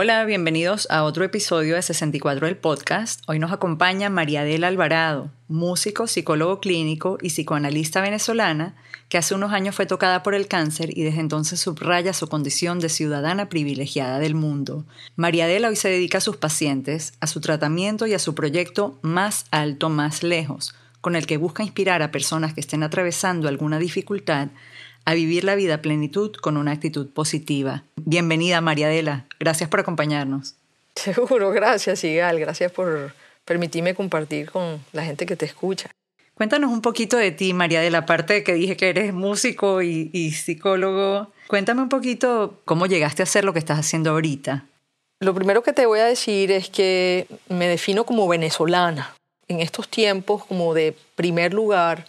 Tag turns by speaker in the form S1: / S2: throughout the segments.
S1: Hola, bienvenidos a otro episodio de 64 del podcast. Hoy nos acompaña María Adela Alvarado, músico, psicólogo clínico y psicoanalista venezolana que hace unos años fue tocada por el cáncer y desde entonces subraya su condición de ciudadana privilegiada del mundo. María Adela hoy se dedica a sus pacientes, a su tratamiento y a su proyecto Más Alto, Más Lejos, con el que busca inspirar a personas que estén atravesando alguna dificultad a vivir la vida a plenitud con una actitud positiva. Bienvenida, María Adela. Gracias por acompañarnos.
S2: Seguro, gracias, Igal. Gracias por permitirme compartir con la gente que te escucha.
S1: Cuéntanos un poquito de ti, María Adela. Aparte de que dije que eres músico y, y psicólogo, cuéntame un poquito cómo llegaste a hacer lo que estás haciendo ahorita.
S2: Lo primero que te voy a decir es que me defino como venezolana. En estos tiempos, como de primer lugar,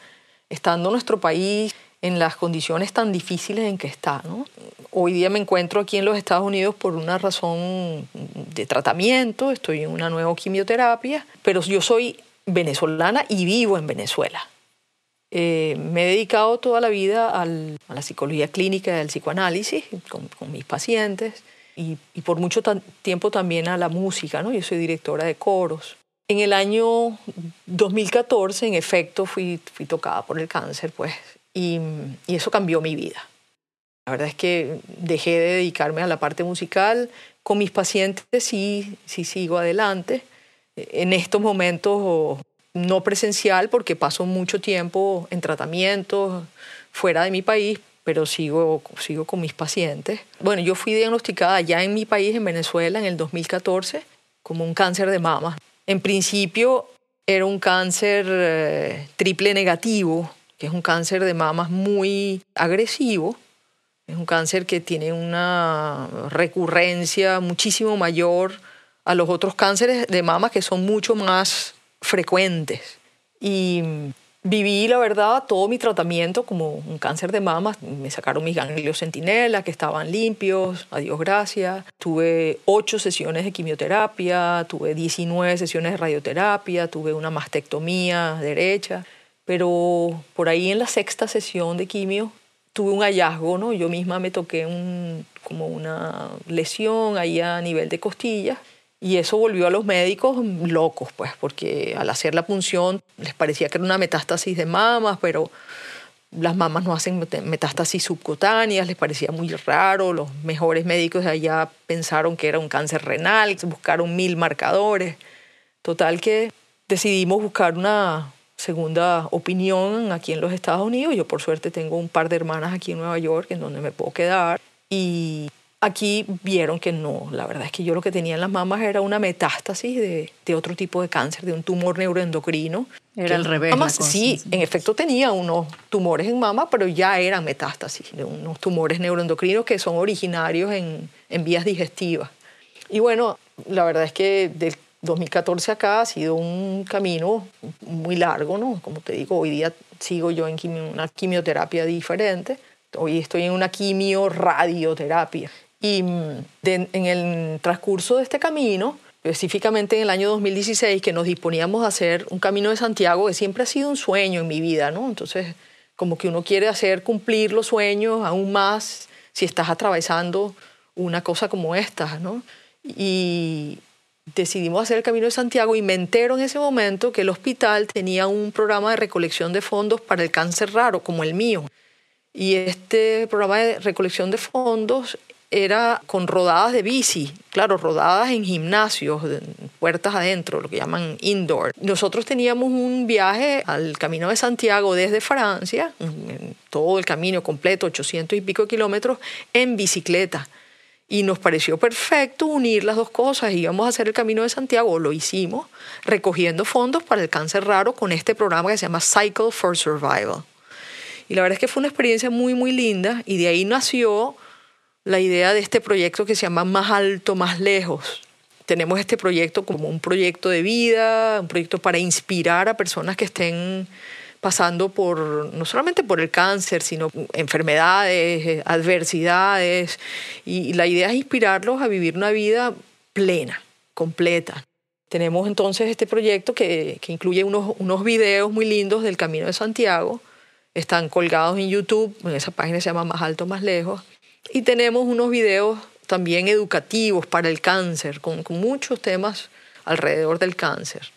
S2: estando en nuestro país en las condiciones tan difíciles en que está. Hoy día me encuentro aquí en los Estados Unidos por una razón de tratamiento, estoy en una nueva quimioterapia, pero yo soy venezolana y vivo en Venezuela. Eh, me he dedicado toda la vida a la psicología clínica y al psicoanálisis con, mis pacientes y, por mucho tiempo también a la música, ¿no? Yo soy directora de coros. En el año 2014, en efecto, fui, fui tocada por el cáncer, pues y, eso cambió mi vida. La verdad es que dejé de dedicarme a la parte musical. Con mis pacientes sí, sí sigo adelante. En estos momentos no presencial porque paso mucho tiempo en tratamientos fuera de mi país, pero sigo, sigo con mis pacientes. Bueno, yo fui diagnosticada ya en mi país, en Venezuela, en el 2014, como un cáncer de mama. En principio era un cáncer eh, triple negativo, que es un cáncer de mamas muy agresivo, es un cáncer que tiene una recurrencia muchísimo mayor a los otros cánceres de mama que son mucho más frecuentes. Y viví, la verdad, todo mi tratamiento como un cáncer de mama. Me sacaron mis ganglios centinela, que estaban limpios, a Dios gracias. Tuve ocho sesiones de quimioterapia, tuve 19 sesiones de radioterapia, tuve una mastectomía derecha. Pero por ahí en la sexta sesión de quimio tuve un hallazgo, ¿no? Yo misma me toqué un, como una lesión ahí a nivel de costillas y eso volvió a los médicos locos, pues, porque al hacer la punción les parecía que era una metástasis de mamas, pero las mamas no hacen metástasis subcutáneas, les parecía muy raro, los mejores médicos de allá pensaron que era un cáncer renal, buscaron mil marcadores. Total que decidimos buscar una, segunda opinión aquí en los Estados Unidos. Yo por suerte tengo un par de hermanas aquí en Nueva York en donde me puedo quedar. Y aquí vieron que no, la verdad es que yo lo que tenía en las mamas era una metástasis de, de otro tipo de cáncer, de un tumor neuroendocrino.
S1: Era al revés.
S2: sí, en efecto tenía unos tumores en mama, pero ya eran metástasis de unos tumores neuroendocrinos que son originarios en, en vías digestivas. Y bueno, la verdad es que del 2014 acá ha sido un camino muy largo, ¿no? Como te digo, hoy día sigo yo en una quimioterapia diferente. Hoy estoy en una quimio-radioterapia. Y mm, en el transcurso de este camino, específicamente en el año 2016, que nos disponíamos a hacer un camino de Santiago, que siempre ha sido un sueño en mi vida, ¿no? Entonces, como que uno quiere hacer cumplir los sueños aún más si estás atravesando una cosa como esta, ¿no? Y, decidimos hacer el Camino de Santiago y me entero en ese momento que el hospital tenía un programa de recolección de fondos para el cáncer raro, como el mío. Y este programa de recolección de fondos era con rodadas de bici, claro, rodadas en gimnasios, puertas adentro, lo que llaman indoor. Nosotros teníamos un viaje al Camino de Santiago desde Francia, todo el camino completo, 800 y pico kilómetros, en bicicleta y nos pareció perfecto unir las dos cosas. Íbamos a hacer el Camino de Santiago, lo hicimos, recogiendo fondos para el cáncer raro con este programa que se llama Cycle for Survival. Y la verdad es que fue una experiencia muy, muy linda y de ahí nació la idea de este proyecto que se llama Más alto, más lejos. Tenemos este proyecto como un proyecto de vida, un proyecto para inspirar a personas que estén pasando por, no solamente por el cáncer, sino enfermedades, eh, adversidades, y la idea es inspirarlos a vivir una vida plena, completa. Tenemos entonces este proyecto que, que incluye unos, unos videos muy lindos del Camino de Santiago, están colgados en YouTube, en esa página se llama Más Alto, Más Lejos, y tenemos unos videos también educativos para el cáncer, con, con muchos temas alrededor del cáncer.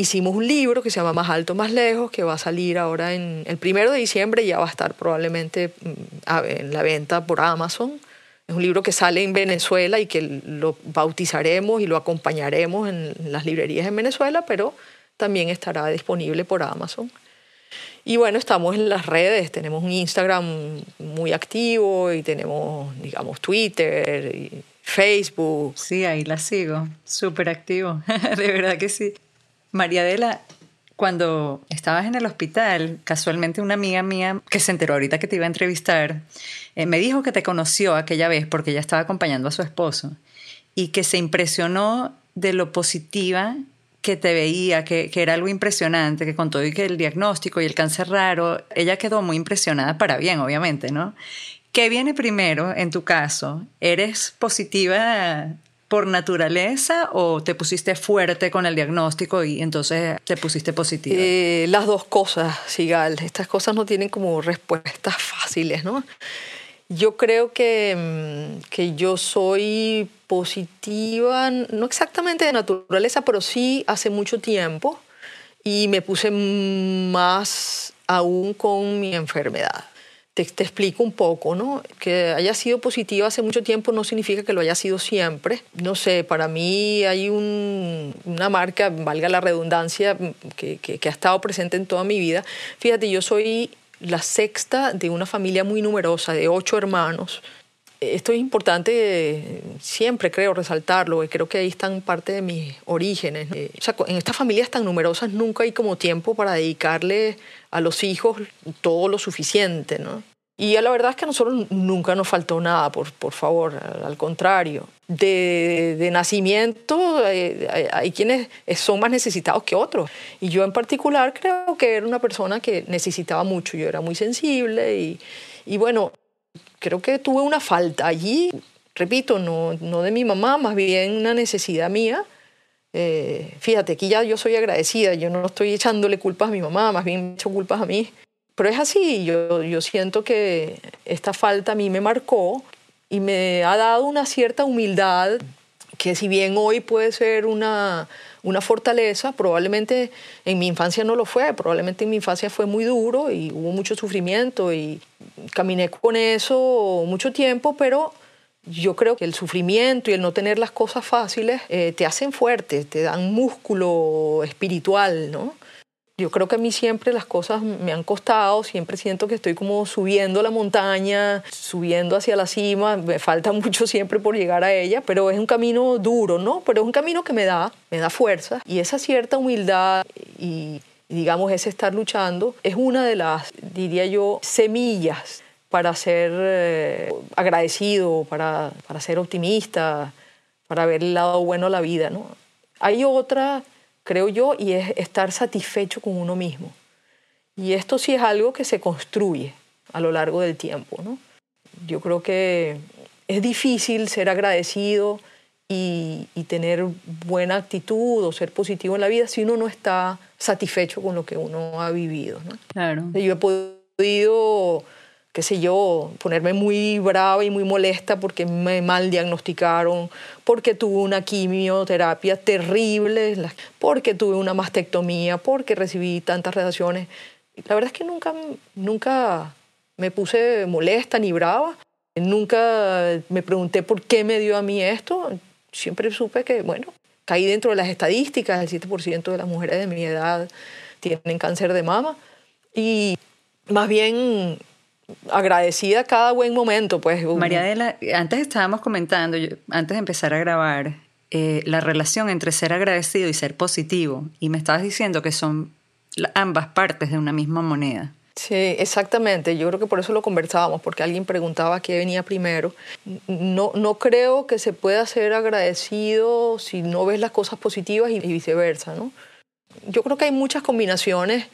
S2: Hicimos un libro que se llama Más Alto, Más Lejos, que va a salir ahora en el primero de diciembre, ya va a estar probablemente mm, en la venta por Amazon. Es un libro que sale en Venezuela y que lo bautizaremos y lo acompañaremos en las librerías en Venezuela, pero también estará disponible por Amazon. Y bueno, estamos en las redes, tenemos un Instagram muy activo y tenemos, digamos, Twitter y Facebook.
S1: Sí, ahí la sigo, súper activo, de verdad que sí. María Adela, cuando estabas en el hospital, casualmente una amiga mía que se enteró ahorita que te iba a entrevistar, eh, me dijo que te conoció aquella vez porque ella estaba acompañando a su esposo y que se impresionó de lo positiva que te veía, que, que, era algo impresionante, que con todo y que el diagnóstico y el cáncer raro, ella quedó muy impresionada para bien, obviamente, ¿no? ¿Qué viene primero en tu caso? ¿Eres positiva por naturaleza o te pusiste fuerte con el diagnóstico y entonces te pusiste positiva?
S2: Eh, las dos cosas, Sigal. Estas cosas no tienen como respuestas fáciles, ¿no? Yo creo que, mm, que yo soy positiva, no exactamente de naturaleza, pero sí hace mucho tiempo y me puse más aún con mi enfermedad. Te, te, explico un poco, ¿no? Que haya sido positiva hace mucho tiempo no significa que lo haya sido siempre. No sé, para mí hay un, una marca, valga la redundancia, que, que, que ha estado presente en toda mi vida. Fíjate, yo soy la sexta de una familia muy numerosa, de ocho hermanos. Esto es importante siempre, creo, resaltarlo, creo que ahí están parte de mis orígenes. O sea, en estas familias tan numerosas nunca hay como tiempo para dedicarle a los hijos todo lo suficiente, ¿no? Y la verdad es que a nosotros nunca nos faltó nada, por, por favor, al contrario. De, de nacimiento hay, hay, quienes son más necesitados que otros. Y yo en particular creo que era una persona que necesitaba mucho. Yo era muy sensible y, y bueno, creo que tuve una falta allí, repito, no, no de mi mamá, más bien una necesidad mía. Eh, fíjate, aquí ya yo soy agradecida, yo no estoy echándole culpas a mi mamá, más bien he hecho culpas a mí pero es así, yo, yo siento que esta falta a mí me marcó y me ha dado una cierta humildad que si bien hoy puede ser una, una fortaleza, probablemente en mi infancia no lo fue, probablemente en mi infancia fue muy duro y hubo mucho sufrimiento y caminé con eso mucho tiempo, pero yo creo que el sufrimiento y el no tener las cosas fáciles eh, te hacen fuerte, te dan músculo espiritual, ¿no? Yo creo que a mí siempre las cosas me han costado, siempre siento que estoy como subiendo la montaña, subiendo hacia la cima, me falta mucho siempre por llegar a ella, pero es un camino duro, ¿no? Pero es un camino que me da, me da fuerza y esa cierta humildad y digamos ese estar luchando es una de las, diría yo, semillas para ser eh, agradecido, para, para ser optimista, para ver el lado bueno de la vida, ¿no? Hay otra creo yo, y es estar satisfecho con uno mismo. Y esto sí es algo que se construye a lo largo del tiempo. ¿no? Yo creo que es difícil ser agradecido y, y, tener buena actitud o ser positivo en la vida si uno no está satisfecho con lo que uno ha vivido. ¿no?
S1: Claro.
S2: Yo he podido qué sé yo, ponerme muy brava y muy molesta porque me mal diagnosticaron, porque tuve una quimioterapia terrible, porque tuve una mastectomía, porque recibí tantas radiaciones. La verdad es que nunca, nunca me puse molesta ni brava, nunca me pregunté por qué me dio a mí esto, siempre supe que, bueno, caí dentro de las estadísticas, el 7% de las mujeres de mi edad tienen cáncer de mama. Y más bien agradecida cada buen momento. Pues.
S1: María Adela, antes estábamos comentando, antes de empezar a grabar, eh, la relación entre ser agradecido y ser positivo, y me estabas diciendo que son ambas partes de una misma moneda.
S2: Sí, exactamente. Yo creo que por eso lo conversábamos, porque alguien preguntaba qué venía primero. No, no creo que se pueda ser agradecido si no ves las cosas positivas y viceversa, ¿no? Yo creo que hay muchas combinaciones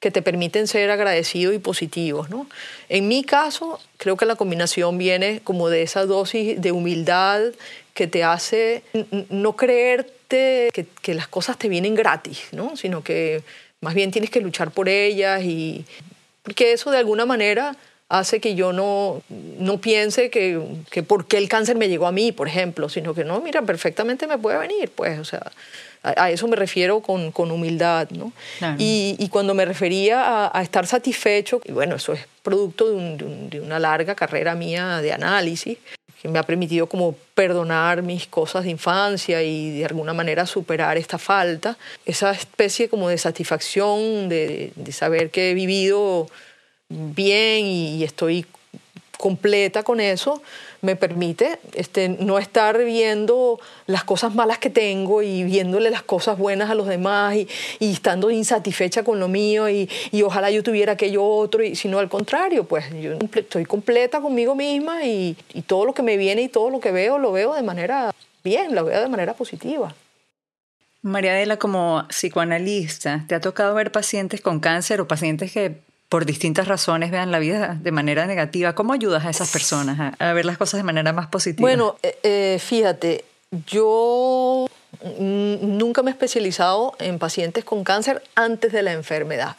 S2: que te permiten ser agradecidos y positivos. ¿no? En mi caso, creo que la combinación viene como de esa dosis de humildad que te hace no creerte que, que las cosas te vienen gratis, ¿no? sino que más bien tienes que luchar por ellas y porque eso de alguna manera hace que yo no, no piense que, que por qué el cáncer me llegó a mí, por ejemplo, sino que no, mira, perfectamente me puede venir, pues, o sea, a, eso me refiero con, con humildad, ¿no? Y, y, cuando me refería a, estar satisfecho, y bueno, eso es producto de, de, una larga carrera mía de análisis, que me ha permitido como perdonar mis cosas de infancia y de alguna manera superar esta falta, esa especie como de satisfacción de, de saber que he vivido bien y estoy completa con eso, me permite este, no estar viendo las cosas malas que tengo y viéndole las cosas buenas a los demás y, y estando insatisfecha con lo mío y, y, ojalá yo tuviera aquello otro, y, sino al contrario, pues yo estoy completa conmigo misma y, y todo lo que me viene y todo lo que veo lo veo de manera bien, lo veo de manera positiva.
S1: María Adela, como psicoanalista, ¿te ha tocado ver pacientes con cáncer o pacientes que por distintas razones vean la vida de manera negativa. ¿Cómo ayudas a esas personas a, ver las cosas de manera más positiva?
S2: Bueno, eh, eh, fíjate, yo nunca me he especializado en pacientes con cáncer antes de la enfermedad.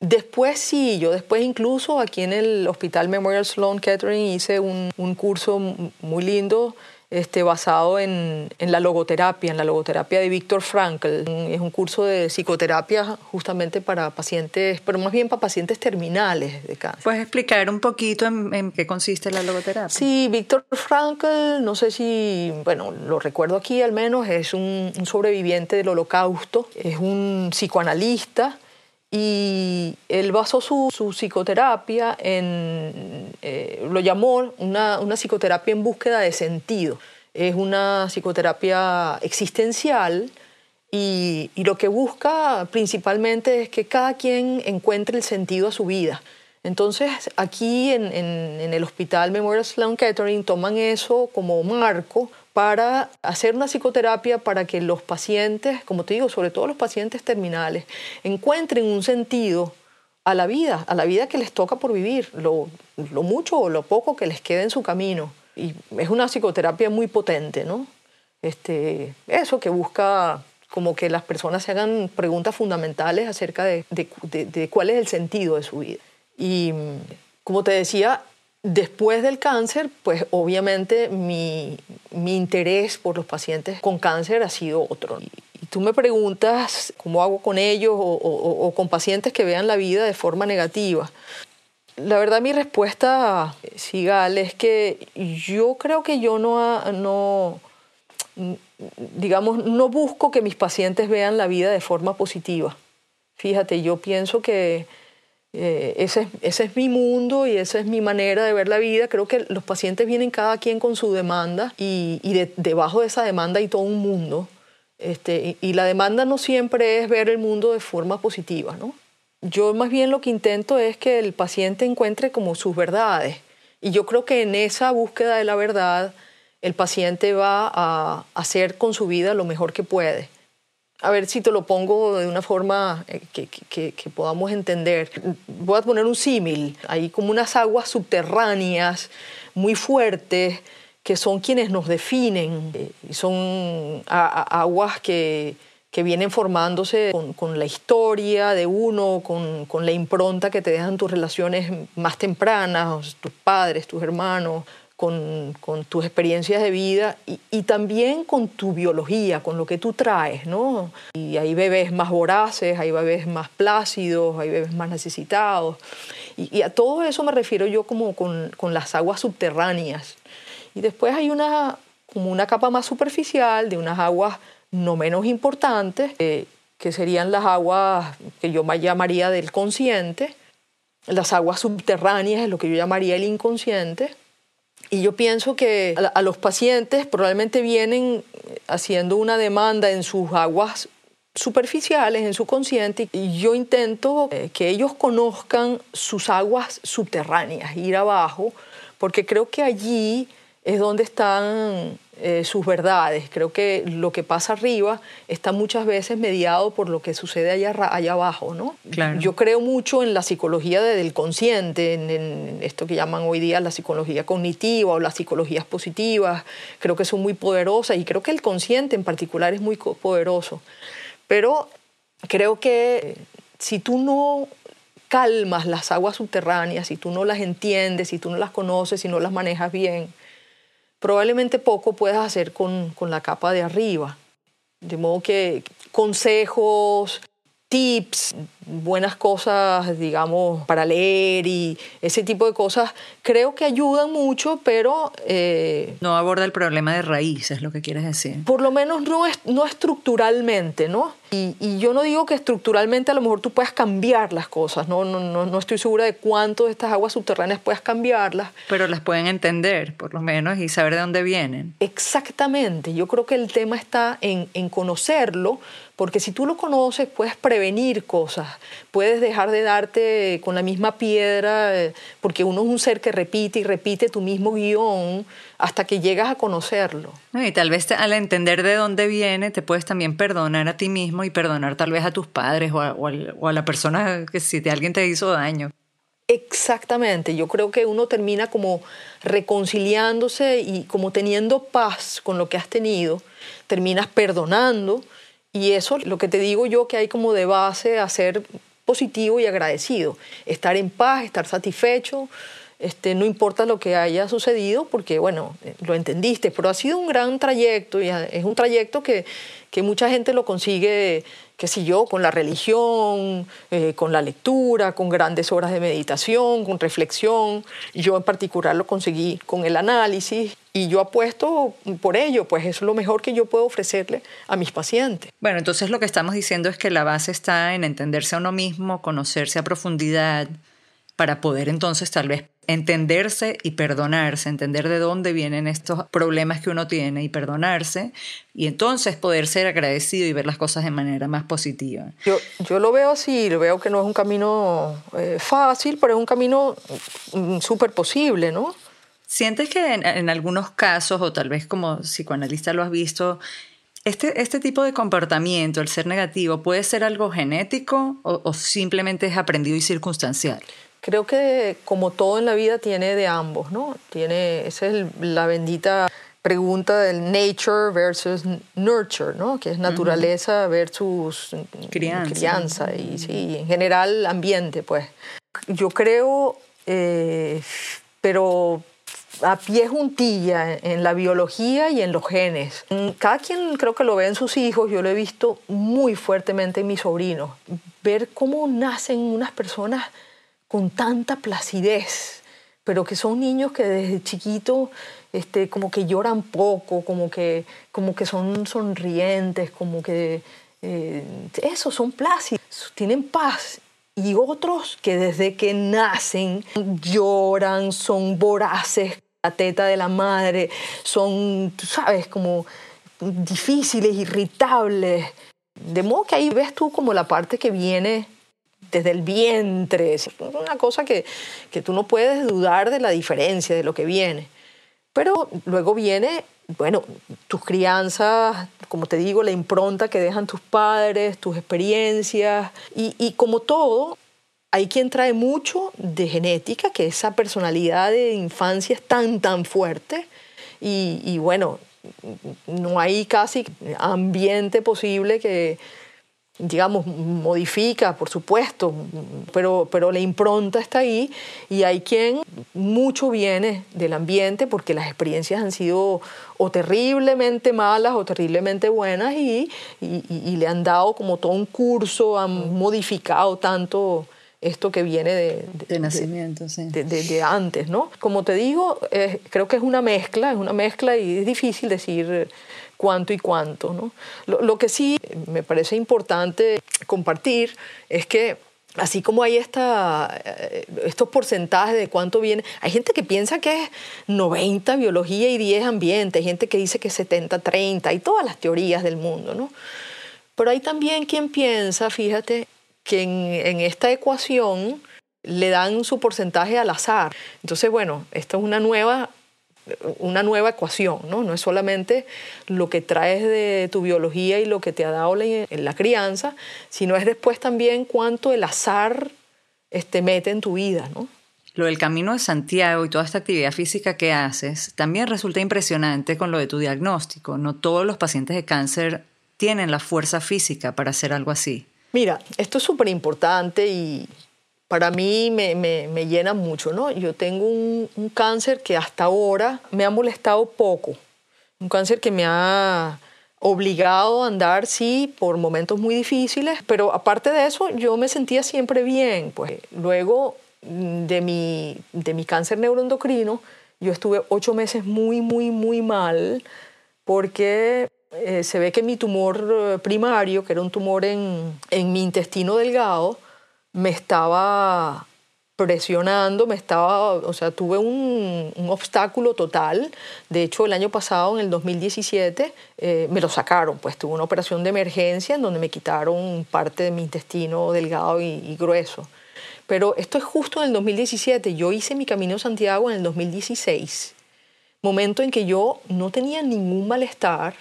S2: Después sí, yo después incluso aquí en el Hospital Memorial Sloan Kettering hice un, un curso muy lindo este, basado en, en, la logoterapia, en la logoterapia de Víctor Frankl. Es un curso de psicoterapia justamente para pacientes, pero más bien para pacientes terminales de cáncer.
S1: ¿Puedes explicar un poquito en, qué consiste la logoterapia?
S2: Sí, Víctor Frankl, no sé si, bueno, lo recuerdo aquí al menos, es un, un sobreviviente del holocausto, es un psicoanalista y él basó su, su psicoterapia en, eh, lo llamó una, una, psicoterapia en búsqueda de sentido. Es una psicoterapia existencial y, y, lo que busca principalmente es que cada quien encuentre el sentido a su vida. Entonces, aquí en, en, en el Hospital Memorial Sloan Kettering toman eso como marco para hacer una psicoterapia para que los pacientes, como te digo, sobre todo los pacientes terminales, encuentren un sentido a la vida, a la vida que les toca por vivir, lo, mucho o lo poco que les quede en su camino. Y es una psicoterapia muy potente, ¿no? Este, eso que busca como que las personas se hagan preguntas fundamentales acerca de cuál es el sentido de su vida. Y como te decía, Después del cáncer, pues obviamente mi, mi, interés por los pacientes con cáncer ha sido otro. Y, tú me preguntas cómo hago con ellos o, con pacientes que vean la vida de forma negativa. La verdad mi respuesta, Sigal, es que yo creo que yo no, no, digamos, no busco que mis pacientes vean la vida de forma positiva. Fíjate, yo pienso que eh, ese, es mi mundo y esa es mi manera de ver la vida. Creo que los pacientes vienen cada quien con su demanda y, y debajo de esa demanda hay todo un mundo. Este, y, y, la demanda no siempre es ver el mundo de forma positiva. ¿no? Yo más bien lo que intento es que el paciente encuentre como sus verdades. Y yo creo que en esa búsqueda de la verdad el paciente va a hacer con su vida lo mejor que puede a ver si te lo pongo de una forma eh, que, podamos entender. Voy a poner un símil. Hay como unas aguas subterráneas muy fuertes que son quienes nos definen. Y son aguas que, que vienen formándose con, con, la historia de uno, con, con, la impronta que te dejan tus relaciones más tempranas, tus padres, tus hermanos, con, tus experiencias de vida y, también con tu biología, con lo que tú traes, ¿no? Y hay bebés más voraces, hay bebés más plácidos, hay bebés más necesitados. Y, a todo eso me refiero yo como con, con, las aguas subterráneas. Y después hay una, como una capa más superficial de unas aguas no menos importantes, eh, que serían las aguas que yo llamaría del consciente. Las aguas subterráneas es lo que yo llamaría el inconsciente y yo pienso que a los pacientes probablemente vienen haciendo una demanda en sus aguas superficiales, en su consciente, y yo intento eh, que ellos conozcan sus aguas subterráneas, ir abajo, porque creo que allí es donde están eh, sus verdades. Creo que lo que pasa arriba está muchas veces mediado por lo que sucede allá, allá abajo. ¿no? Yo creo mucho en la psicología del consciente, en, esto que llaman hoy día la psicología cognitiva o las psicologías positivas. Creo que son muy poderosas y creo que el consciente en particular es muy poderoso. Pero creo que si tú no calmas las aguas subterráneas, si tú no las entiendes, si tú no las conoces, si no las manejas bien, probablemente poco puedas hacer con, con la capa de arriba. De modo que consejos, tips, buenas cosas, digamos, para leer y ese tipo de cosas, creo que ayudan mucho, pero...
S1: Eh, no aborda el problema de raíz, es lo que quieres decir.
S2: Por lo menos no, es, no estructuralmente, ¿no? Y, y, yo no digo que estructuralmente a lo mejor tú puedas cambiar las cosas, ¿no? No, no, no estoy segura de cuánto de estas aguas subterráneas puedas cambiarlas.
S1: Pero las pueden entender, por lo menos, y saber de dónde vienen.
S2: Exactamente, yo creo que el tema está en, en conocerlo, porque si tú lo conoces puedes prevenir cosas, puedes dejar de darte con la misma piedra, eh, porque uno es un ser que repite y repite tu mismo guion hasta que llegas a conocerlo.
S1: Y tal vez al entender de dónde viene, te puedes también perdonar a ti mismo y perdonar tal vez a tus padres o a, la persona que si te, alguien te hizo daño.
S2: Exactamente, yo creo que uno termina como reconciliándose y como teniendo paz con lo que has tenido, terminas perdonando y eso, lo que te digo yo, que hay como de base a ser positivo y agradecido, estar en paz, estar satisfecho, este, no importa lo que haya sucedido, porque bueno, lo entendiste, pero ha sido un gran trayecto y es un trayecto que, que mucha gente lo consigue qué sé yo, con la religión, eh, con la lectura, con grandes horas de meditación, con reflexión. Yo en particular lo conseguí con el análisis y yo apuesto por ello, pues es lo mejor que yo puedo ofrecerle a mis pacientes.
S1: Bueno, entonces lo que estamos diciendo es que la base está en entenderse a uno mismo, conocerse a profundidad, para poder entonces tal vez entenderse y perdonarse, entender de dónde vienen estos problemas que uno tiene y perdonarse, y entonces poder ser agradecido y ver las cosas de manera más positiva.
S2: Yo, yo lo veo así, lo veo que no es un camino eh, fácil, pero es un camino mm, súper posible, ¿no?
S1: ¿Sientes que en, algunos casos, o tal vez como psicoanalista lo has visto, este, este tipo de comportamiento, el ser negativo, puede ser algo genético o, o simplemente es aprendido y circunstancial?
S2: Creo que como todo en la vida tiene de ambos, ¿no? Tiene, esa es la bendita pregunta del nature versus nurture, ¿no? Que es naturaleza versus crianza. y sí, en general ambiente, pues. Yo creo, eh, pero a pie juntilla en la biología y en los genes. Cada quien creo que lo ve en sus hijos, yo lo he visto muy fuertemente en mis sobrinos. Ver cómo nacen unas personas con tanta placidez, pero que son niños que desde chiquito este, como que lloran poco, como que, como que son sonrientes, como que eh, eso, son plácidos, tienen paz. Y otros que desde que nacen lloran, son voraces, la teta de la madre, son, tú sabes, como difíciles, irritables. De modo que ahí ves tú como la parte que viene desde el vientre. Es una cosa que, que tú no puedes dudar de la diferencia de lo que viene. Pero luego viene, bueno, tus crianzas, como te digo, la impronta que dejan tus padres, tus experiencias. Y, y como todo, hay quien trae mucho de genética, que esa personalidad de infancia es tan, tan fuerte. Y, y bueno, no hay casi ambiente posible que, digamos, modifica, por supuesto, pero, pero la impronta está ahí y hay quien mucho viene del ambiente porque las experiencias han sido o terriblemente malas o terriblemente buenas y, y, le han dado como todo un curso, han modificado tanto esto que viene de,
S1: de, nacimiento, sí.
S2: de, antes, ¿no? Como te digo, creo que es una mezcla, es una mezcla y es difícil decir cuánto y cuánto. ¿no? Lo, que sí me parece importante compartir es que así como hay esta, eh, estos porcentajes de cuánto viene, hay gente que piensa que es 90 biología y 10 ambiente, hay gente que dice que es 70-30 y todas las teorías del mundo. ¿no? Pero hay también quien piensa, fíjate, que en, en esta ecuación le dan su porcentaje al azar. Entonces, bueno, esta es una nueva una nueva ecuación, ¿no? No es solamente lo que traes de tu biología y lo que te ha dado en la crianza, sino es después también cuánto el azar este, mete en tu vida, ¿no?
S1: Lo del camino de Santiago y toda esta actividad física que haces también resulta impresionante con lo de tu diagnóstico. No todos los pacientes de cáncer tienen la fuerza física para hacer algo así.
S2: Mira, esto es súper importante y para mí me, llena mucho, ¿no? Yo tengo un, un, cáncer que hasta ahora me ha molestado poco, un cáncer que me ha obligado a andar, sí, por momentos muy difíciles, pero aparte de eso, yo me sentía siempre bien, pues luego de mi, de mi cáncer neuroendocrino, yo estuve ocho meses muy, muy, muy mal porque eh, se ve que mi tumor eh, primario, que era un tumor en, en mi intestino delgado, me estaba presionando, me estaba, o sea, tuve un, un, obstáculo total. De hecho, el año pasado, en el 2017, eh, me lo sacaron, pues tuve una operación de emergencia en donde me quitaron parte de mi intestino delgado y, y grueso. Pero esto es justo en el 2017. Yo hice mi Camino de Santiago en el 2016, momento en que yo no tenía ningún malestar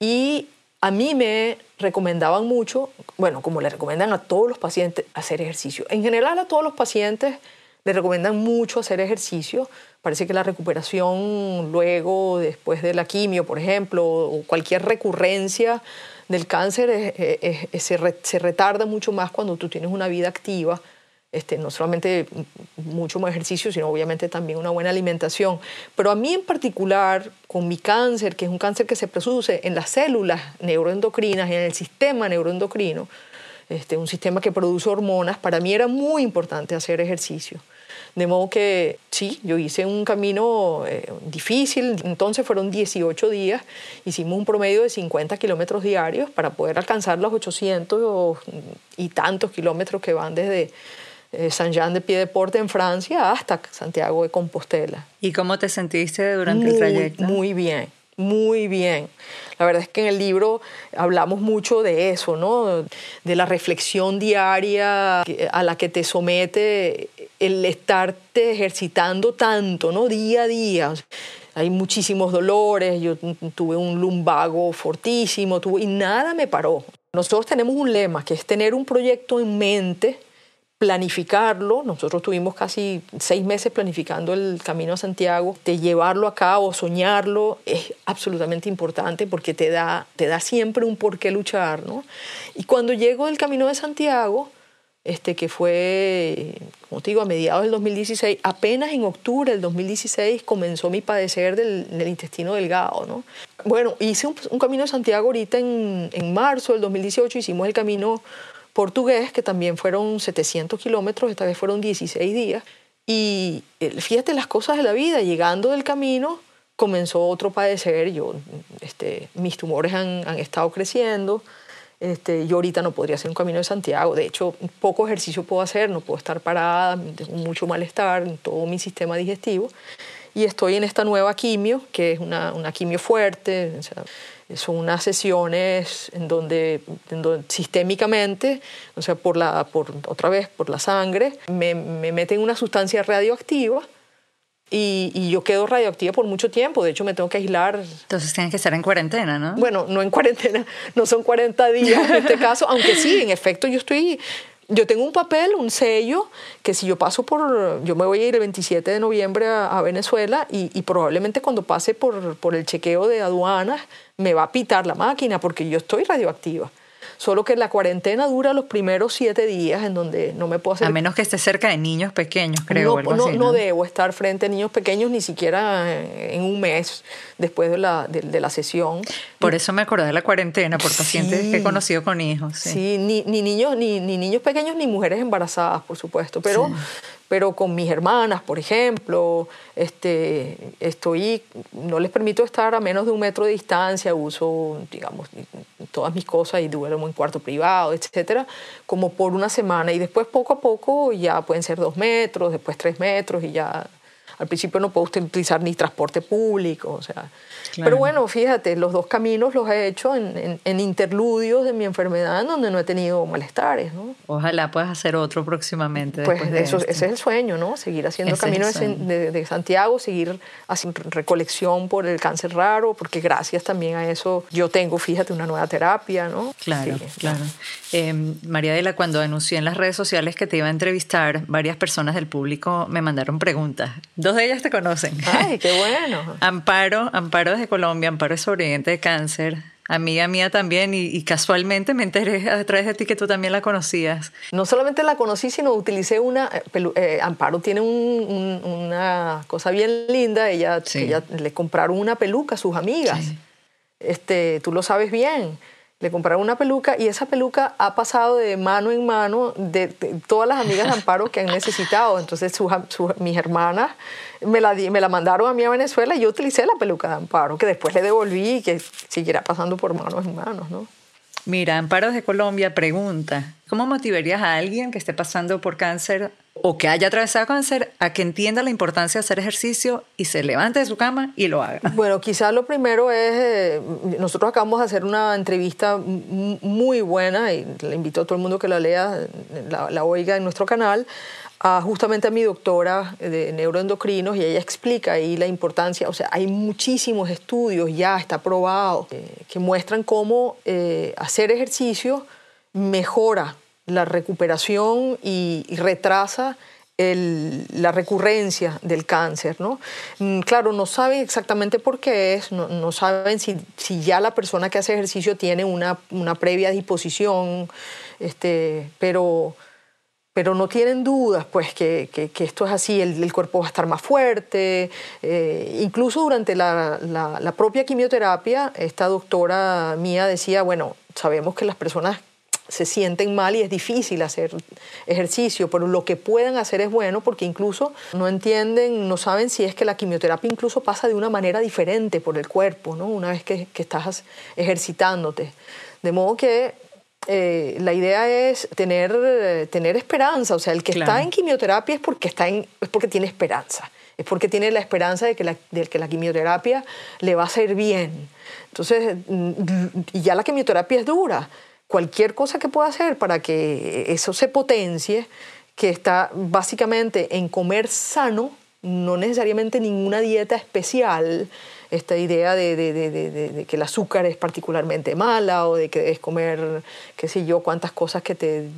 S2: y a mí me recomendaban mucho, bueno, como le recomiendan a todos los pacientes, hacer ejercicio. En general a todos los pacientes le recomiendan mucho hacer ejercicio. Parece que la recuperación luego, después de la quimio, por ejemplo, o cualquier recurrencia del cáncer, se retarda mucho más cuando tú tienes una vida activa este, no solamente mucho más ejercicio, sino obviamente también una buena alimentación. Pero a mí en particular, con mi cáncer, que es un cáncer que se produce en las células neuroendocrinas en el sistema neuroendocrino, este, un sistema que produce hormonas, para mí era muy importante hacer ejercicio. De modo que sí, yo hice un camino eh, difícil, entonces fueron 18 días, hicimos un promedio de 50 kilómetros diarios para poder alcanzar los 800 y tantos kilómetros que van desde, eh, San Jean de Pied-de-Porte en Francia hasta Santiago de Compostela.
S1: ¿Y cómo te sentiste durante el trayecto?
S2: Muy bien, muy bien. La verdad es que en el libro hablamos mucho de eso, ¿no? De la reflexión diaria a la que te somete el estarte ejercitando tanto, ¿no? Día a día. Hay muchísimos dolores, yo tuve un lumbago fortísimo, tuve, y nada me paró. Nosotros tenemos un lema que es tener un proyecto en mente planificarlo. Nosotros tuvimos casi seis meses planificando el Camino a Santiago. De llevarlo a cabo, soñarlo, es absolutamente importante porque te da, te da siempre un por qué luchar. ¿no? Y cuando llego del Camino de Santiago, este, que fue, como te digo, a mediados del 2016, apenas en octubre del 2016 comenzó mi padecer del, intestino delgado. ¿no? Bueno, hice un, un, Camino de Santiago ahorita en, en marzo del 2018, hicimos el Camino portugués, que también fueron 700 kilómetros, esta vez fueron 16 días. Y fíjate las cosas de la vida, llegando del camino comenzó otro padecer, yo, este, mis tumores han, han estado creciendo, este, yo ahorita no podría hacer un camino de Santiago, de hecho poco ejercicio puedo hacer, no puedo estar parada, tengo mucho malestar en todo mi sistema digestivo y estoy en esta nueva quimio, que es una, una quimio fuerte, son unas sesiones en donde, sistémicamente, o sea, por la, por, otra vez por la sangre, me, me meten una sustancia radioactiva y, y, yo quedo radioactiva por mucho tiempo. De hecho, me tengo que aislar.
S1: Entonces tienes que estar en cuarentena, ¿no?
S2: Bueno, no en cuarentena, no son 40 días en este caso, aunque sí, en efecto, yo estoy yo tengo un papel, un sello, que si yo paso por, yo me voy a ir el 27 de noviembre a, Venezuela y, y, probablemente cuando pase por, por el chequeo de aduanas me va a pitar la máquina porque yo estoy radioactiva. Solo que la cuarentena dura los primeros siete días en donde no me puedo hacer...
S1: A menos que esté cerca de niños pequeños, creo.
S2: No, no, no, debo estar frente a niños pequeños ni siquiera en un mes después de la, de, la sesión.
S1: Por eso me acordé de la cuarentena, por pacientes que he conocido con hijos.
S2: Sí, ni, ni, niños, ni, ni, niños pequeños ni mujeres embarazadas, por supuesto. Pero pero con mis hermanas, por ejemplo, este, estoy, no les permito estar a menos de un metro de distancia, uso, digamos, todas mis cosas y duermo en cuarto privado, etcétera, como por una semana y después poco a poco ya pueden ser dos metros, después tres metros y ya Al principio no puedo utilizar ni transporte público, o sea. Pero bueno, fíjate, los dos caminos los he hecho en, en, interludios de mi enfermedad donde no he tenido malestares, ¿no?
S1: Ojalá puedas hacer otro próximamente.
S2: Pues eso, ese es el sueño, ¿no? Seguir haciendo caminos de, de, Santiago, seguir haciendo recolección por el cáncer raro, porque gracias también a eso yo tengo, fíjate, una nueva terapia, ¿no?
S1: Claro, claro. Eh, María Adela, cuando anuncié en las redes sociales que te iba a entrevistar, varias personas del público me mandaron preguntas. Dos de ellas te conocen.
S2: ¡Ay, qué bueno!
S1: Amparo, Amparo desde Colombia, Amparo es sobreviviente de cáncer. Amiga mía también, y, casualmente me enteré a través de ti que tú también la conocías.
S2: No solamente la conocí, sino utilicé una. Eh, eh, Amparo tiene una cosa bien linda. Ella, ella, le compraron una peluca a sus amigas. Este, tú lo sabes bien le compraron una peluca y esa peluca ha pasado de mano en mano de, todas las amigas de Amparo que han necesitado. Entonces mis hermanas me la, me la mandaron a mí a Venezuela y yo utilicé la peluca de Amparo, que después le devolví y que siguiera pasando por manos en manos, ¿no?
S1: Mira, Amparo de Colombia pregunta, ¿cómo motivarías a alguien que esté pasando por cáncer o que haya atravesado cáncer a que entienda la importancia de hacer ejercicio y se levante de su cama y lo haga?
S2: Bueno, quizás lo primero es, eh, nosotros acabamos de hacer una entrevista muy buena y le invito a todo el mundo que la lea, la oiga en nuestro canal, justamente a mi doctora de neuroendocrinos y ella explica ahí la importancia, o sea, hay muchísimos estudios ya, está probado, eh, que muestran cómo eh, hacer ejercicio mejora la recuperación y, retrasa la recurrencia del cáncer. ¿no? Mm, claro, no saben exactamente por qué es, no, saben si, si, ya la persona que hace ejercicio tiene una, una previa disposición, este, pero pero no tienen dudas pues que, que, esto es así, el, cuerpo va a estar más fuerte. Eh, incluso durante la, la, propia quimioterapia, esta doctora mía decía, bueno, sabemos que las personas se sienten mal y es difícil hacer ejercicio, pero lo que puedan hacer es bueno porque incluso no entienden, no saben si es que la quimioterapia incluso pasa de una manera diferente por el cuerpo, ¿no? una vez que, que estás ejercitándote. De modo que eh, la idea es tener, tener esperanza. O sea, el que está en quimioterapia es porque, está en, es porque tiene esperanza. Es porque tiene la esperanza de que la, de que la quimioterapia le va a hacer bien. Entonces, y ya la quimioterapia es dura. Cualquier cosa que pueda hacer para que eso se potencie, que está básicamente en comer sano, no necesariamente ninguna dieta especial, esta idea de, que el azúcar es particularmente mala o de que debes comer, qué sé yo, cuántas cosas que te,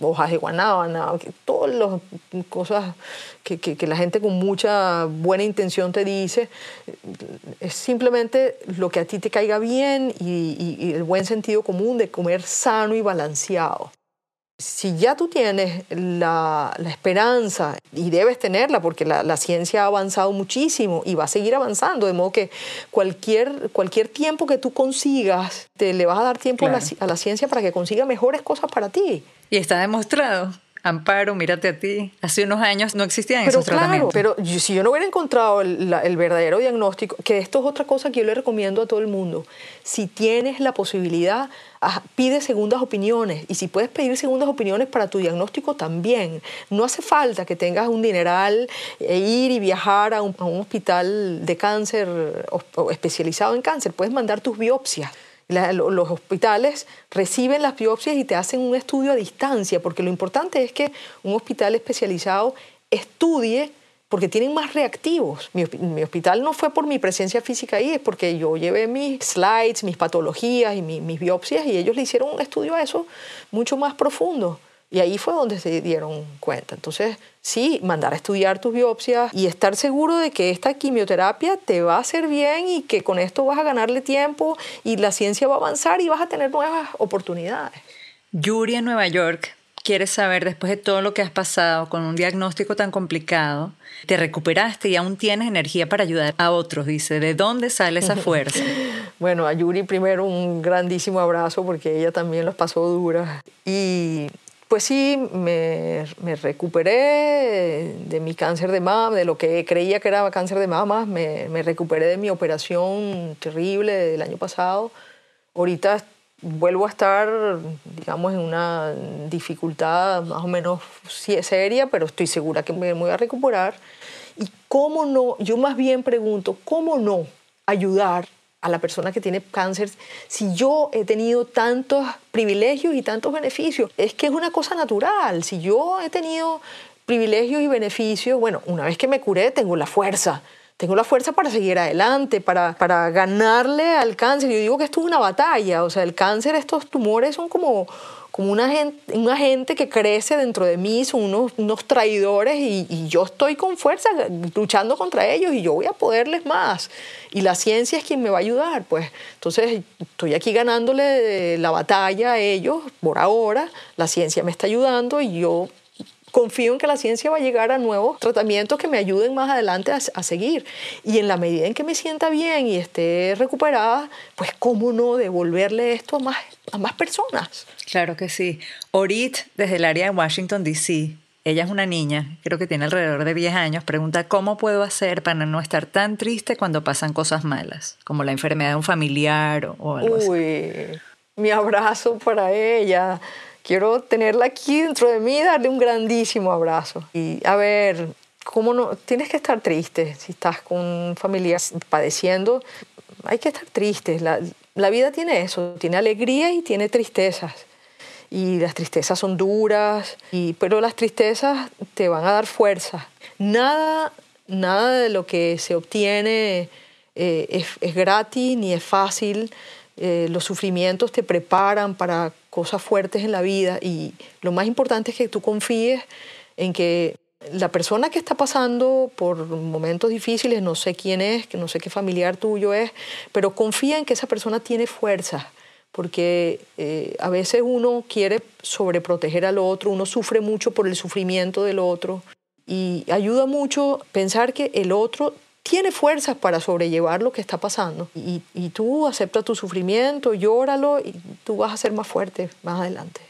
S2: hojas de guanábana, todas las cosas que, que, la gente con mucha buena intención te dice, es simplemente lo que a ti te caiga bien y el buen sentido común de comer sano y balanceado si ya tú tienes la, esperanza, y debes tenerla porque la, ciencia ha avanzado muchísimo y va a seguir avanzando, de modo que cualquier, cualquier tiempo que tú consigas, te le vas a dar tiempo a, la, ciencia para que consiga mejores cosas para ti.
S1: Y está demostrado. Amparo, mírate a ti. Hace unos años no existían
S2: pero
S1: esos claro,
S2: Pero si yo no hubiera encontrado el, el, verdadero diagnóstico, que esto es otra cosa que yo le recomiendo a todo el mundo, si tienes la posibilidad, pide segundas opiniones y si puedes pedir segundas opiniones para tu diagnóstico también. No hace falta que tengas un dineral e ir y viajar a un, hospital de cáncer o, especializado en cáncer. Puedes mandar tus biopsias. Los hospitales reciben las biopsias y te hacen un estudio a distancia, porque lo importante es que un hospital especializado estudie porque tienen más reactivos. Mi, hospital no fue por mi presencia física ahí, es porque yo llevé mis slides, mis patologías y mis biopsias y ellos le hicieron un estudio a eso mucho más profundo. Y ahí fue donde se dieron cuenta. Entonces, sí, mandar a estudiar tus biopsias y estar seguro de que esta quimioterapia te va a hacer bien y que con esto vas a ganarle tiempo y la ciencia va a avanzar y vas a tener nuevas oportunidades.
S1: Yuri en Nueva York quieres saber, después de todo lo que has pasado con un diagnóstico tan complicado, te recuperaste y aún tienes energía para ayudar a otros, dice, ¿de dónde sale esa fuerza?
S2: bueno, a Yuri primero un grandísimo abrazo porque ella también los pasó duras. Y pues sí, me, recuperé de mi cáncer de mama, de lo que creía que era cáncer de mama, me, me recuperé de mi operación terrible del año pasado. Ahorita vuelvo a estar, digamos, en una dificultad más o menos seria, pero estoy segura que me voy a recuperar. Y cómo no, yo más bien pregunto, ¿cómo no ayudar a la persona que tiene cáncer si yo he tenido tantos privilegios y tantos beneficios? Es que es una cosa natural. Si yo he tenido privilegios y beneficios, bueno, una vez que me curé tengo la fuerza tengo la fuerza para seguir adelante, para, para ganarle al cáncer. Yo digo que esto es una batalla, o sea, el cáncer, estos tumores son como, como un, agente, un agente que crece dentro de mí, son unos, unos traidores y, y, yo estoy con fuerza luchando contra ellos y yo voy a poderles más. Y la ciencia es quien me va a ayudar, pues. Entonces, estoy aquí ganándole la batalla a ellos por ahora, la ciencia me está ayudando y yo confío en que la ciencia va a llegar a nuevos tratamientos que me ayuden más adelante a, seguir. Y en la medida en que me sienta bien y esté recuperada, pues cómo no devolverle esto a más, a más personas.
S1: Claro que sí. Orit, desde el área de Washington, D.C., ella es una niña, creo que tiene alrededor de 10 años, pregunta cómo puedo hacer para no estar tan triste cuando pasan cosas malas, como la enfermedad de un familiar o, algo
S2: Uy, mi abrazo para ella quiero tenerla aquí dentro de mí darle un grandísimo abrazo. Y a ver, ¿cómo no? Tienes que estar triste si estás con familias padeciendo. Hay que estar triste. La, la vida tiene eso, tiene alegría y tiene tristezas. Y las tristezas son duras, y, pero las tristezas te van a dar fuerza. Nada, nada de lo que se obtiene eh, es, es, gratis ni es fácil. Eh, los sufrimientos te preparan para cosas fuertes en la vida y lo más importante es que tú confíes en que la persona que está pasando por momentos difíciles, no sé quién es, que no sé qué familiar tuyo es, pero confía en que esa persona tiene fuerza, porque eh, a veces uno quiere sobreproteger al otro, uno sufre mucho por el sufrimiento del otro y ayuda mucho pensar que el otro tiene fuerzas para sobrellevar lo que está pasando. Y, y tú acepta tu sufrimiento, llóralo y tú vas a ser más fuerte más adelante.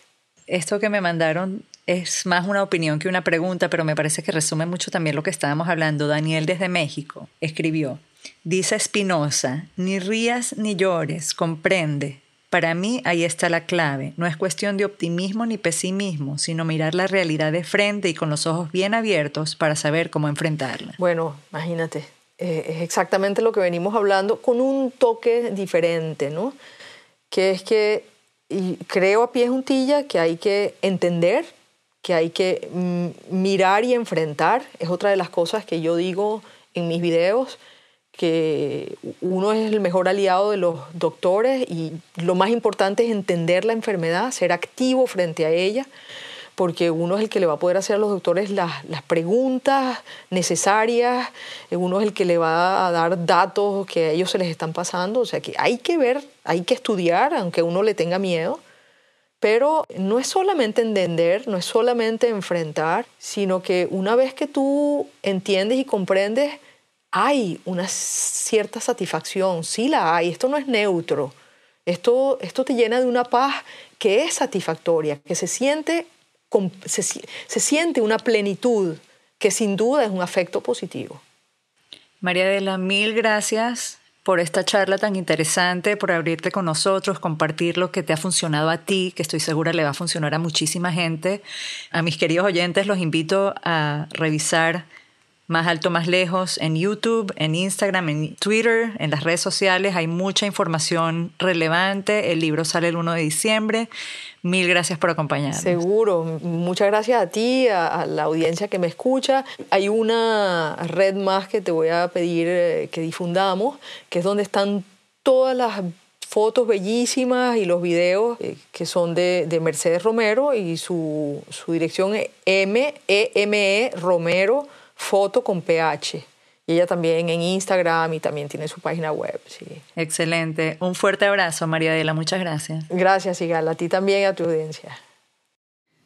S1: Esto que me mandaron es más una opinión que una pregunta, pero me parece que resume mucho también lo que estábamos hablando. Daniel desde México escribió, dice Espinosa, ni rías ni llores, comprende. Para mí ahí está la clave. No es cuestión de optimismo ni pesimismo, sino mirar la realidad de frente y con los ojos bien abiertos para saber cómo enfrentarla.
S2: Bueno, imagínate, eh, es exactamente lo que venimos hablando con un toque diferente, ¿no? Que es que y creo a pie juntilla que hay que entender, que hay que mm, mirar y enfrentar. Es otra de las cosas que yo digo en mis videos, que uno es el mejor aliado de los doctores y lo más importante es entender la enfermedad, ser activo frente a ella porque uno es el que le va a poder hacer a los doctores las, las preguntas necesarias, uno es el que le va a dar datos que a ellos se les están pasando, o sea que hay que ver, hay que estudiar, aunque uno le tenga miedo, pero no es solamente entender, no es solamente enfrentar, sino que una vez que tú entiendes y comprendes, hay una cierta satisfacción, sí la hay, esto no es neutro, esto, esto te llena de una paz que es satisfactoria, que se siente se, siente una plenitud que sin duda es un afecto positivo.
S1: María Adela, mil gracias por esta charla tan interesante, por abrirte con nosotros, compartir lo que te ha funcionado a ti, que estoy segura le va a funcionar a muchísima gente. A mis queridos oyentes los invito a revisar más alto, más lejos, en YouTube, en Instagram, en Twitter, en las redes sociales. Hay mucha información relevante. El libro sale el 1 de diciembre. Mil gracias por acompañarnos.
S2: Seguro. Muchas gracias a ti, a, la audiencia que me escucha. Hay una red más que te voy a pedir eh, que difundamos, que es donde están todas las fotos bellísimas y los videos eh, que son de, Mercedes Romero y su, su dirección es M E M E Romero foto con PH. Y ella también en Instagram y también tiene su página web. Sí.
S1: Excelente. Un fuerte abrazo, María Adela. Muchas gracias.
S2: Gracias, Igal. A ti también y a tu audiencia.